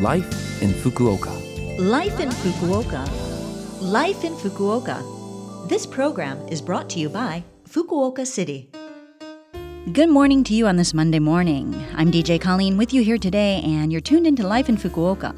Life in Fukuoka. Life in Fukuoka. Life in Fukuoka. This program is brought to you by Fukuoka City. Good morning to you on this Monday morning. I'm DJ Colleen with you here today, and you're tuned into Life in Fukuoka.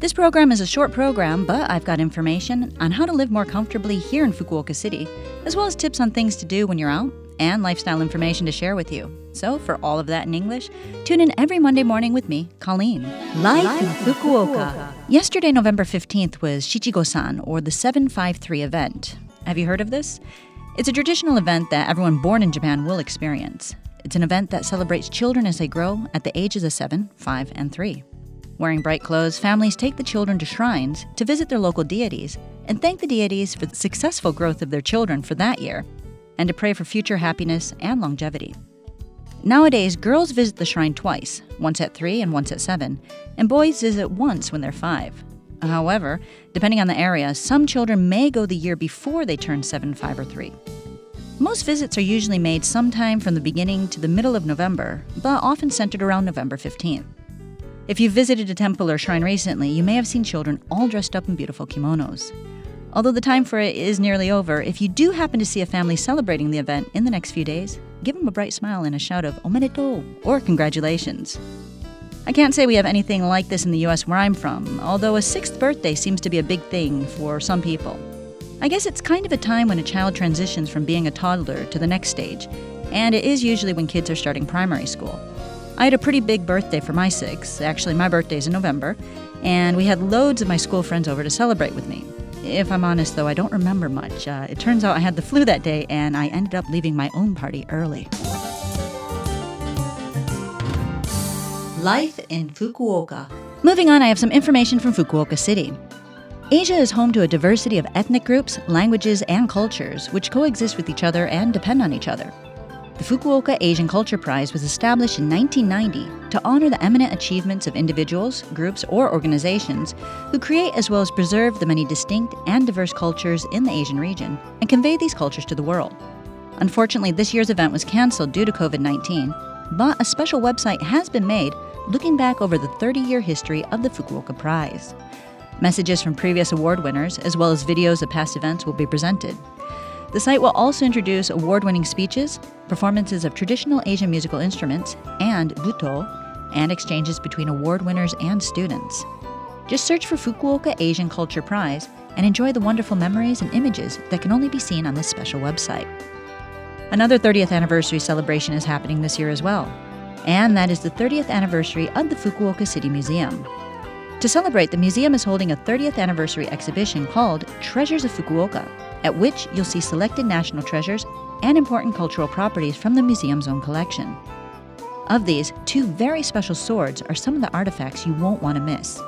This program is a short program, but I've got information on how to live more comfortably here in Fukuoka City, as well as tips on things to do when you're out and lifestyle information to share with you. So, for all of that in English, tune in every Monday morning with me, Colleen. Life, in Fukuoka. Yesterday, November 15th, was Shichigo san, or the 753 event. Have you heard of this? It's a traditional event that everyone born in Japan will experience. It's an event that celebrates children as they grow at the ages of 7, 5, and 3. Wearing bright clothes, families take the children to shrines to visit their local deities and thank the deities for the successful growth of their children for that year and to pray for future happiness and longevity. Nowadays, girls visit the shrine twice, once at 3 and once at 7, and boys visit once when they're 5. However, depending on the area, some children may go the year before they turn 7, 5, or 3. Most visits are usually made sometime from the beginning to the middle of November, but often centered around November 15th. If you've visited a temple or shrine recently, you may have seen children all dressed up in beautiful kimonos. Although the time for it is nearly over, if you do happen to see a family celebrating the event in the next few days, give them a bright smile and a shout of omedetou or congratulations. I can't say we have anything like this in the US where I'm from, although a sixth birthday seems to be a big thing for some people. I guess it's kind of a time when a child transitions from being a toddler to the next stage, and it is usually when kids are starting primary school. I had a pretty big birthday for my six. Actually, my birthday's in November, and we had loads of my school friends over to celebrate with me. If I'm honest, though, I don't remember much. Uh, it turns out I had the flu that day, and I ended up leaving my own party early. Life in Fukuoka. Moving on, I have some information from Fukuoka City. Asia is home to a diversity of ethnic groups, languages, and cultures which coexist with each other and depend on each other. The Fukuoka Asian Culture Prize was established in 1990 to honor the eminent achievements of individuals, groups, or organizations who create as well as preserve the many distinct and diverse cultures in the Asian region and convey these cultures to the world. Unfortunately, this year's event was canceled due to COVID 19, but a special website has been made looking back over the 30 year history of the Fukuoka Prize. Messages from previous award winners, as well as videos of past events, will be presented. The site will also introduce award winning speeches, performances of traditional Asian musical instruments, and buto, and exchanges between award winners and students. Just search for Fukuoka Asian Culture Prize and enjoy the wonderful memories and images that can only be seen on this special website. Another 30th anniversary celebration is happening this year as well, and that is the 30th anniversary of the Fukuoka City Museum. To celebrate, the museum is holding a 30th anniversary exhibition called Treasures of Fukuoka, at which you'll see selected national treasures and important cultural properties from the museum's own collection. Of these, two very special swords are some of the artifacts you won't want to miss.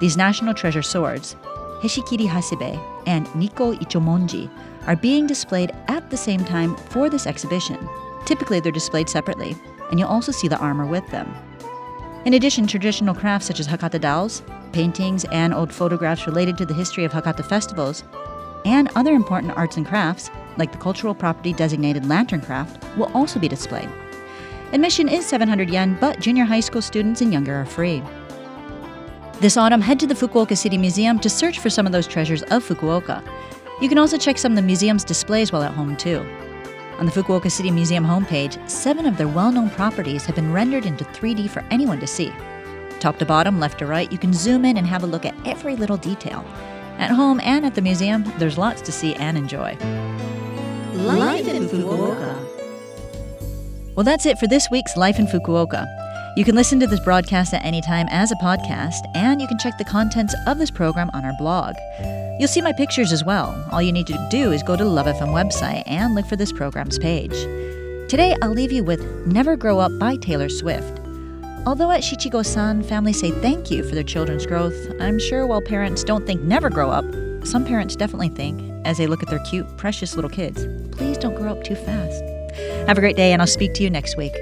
These national treasure swords, Heshikiri Hasebe and Nikko Ichimonji, are being displayed at the same time for this exhibition. Typically, they're displayed separately, and you'll also see the armor with them. In addition, traditional crafts such as Hakata dolls, paintings, and old photographs related to the history of Hakata festivals and other important arts and crafts, like the cultural property designated lantern craft, will also be displayed. Admission is 700 yen, but junior high school students and younger are free. This autumn, head to the Fukuoka City Museum to search for some of those treasures of Fukuoka. You can also check some of the museum's displays while at home, too. On the Fukuoka City Museum homepage, seven of their well known properties have been rendered into 3D for anyone to see. Top to bottom, left to right, you can zoom in and have a look at every little detail. At home and at the museum, there's lots to see and enjoy. Life in Fukuoka. Well, that's it for this week's Life in Fukuoka. You can listen to this broadcast at any time as a podcast, and you can check the contents of this program on our blog. You'll see my pictures as well. All you need to do is go to the Love FM website and look for this program's page. Today, I'll leave you with Never Grow Up by Taylor Swift. Although at Shichigo san, families say thank you for their children's growth, I'm sure while parents don't think never grow up, some parents definitely think, as they look at their cute, precious little kids, please don't grow up too fast. Have a great day, and I'll speak to you next week.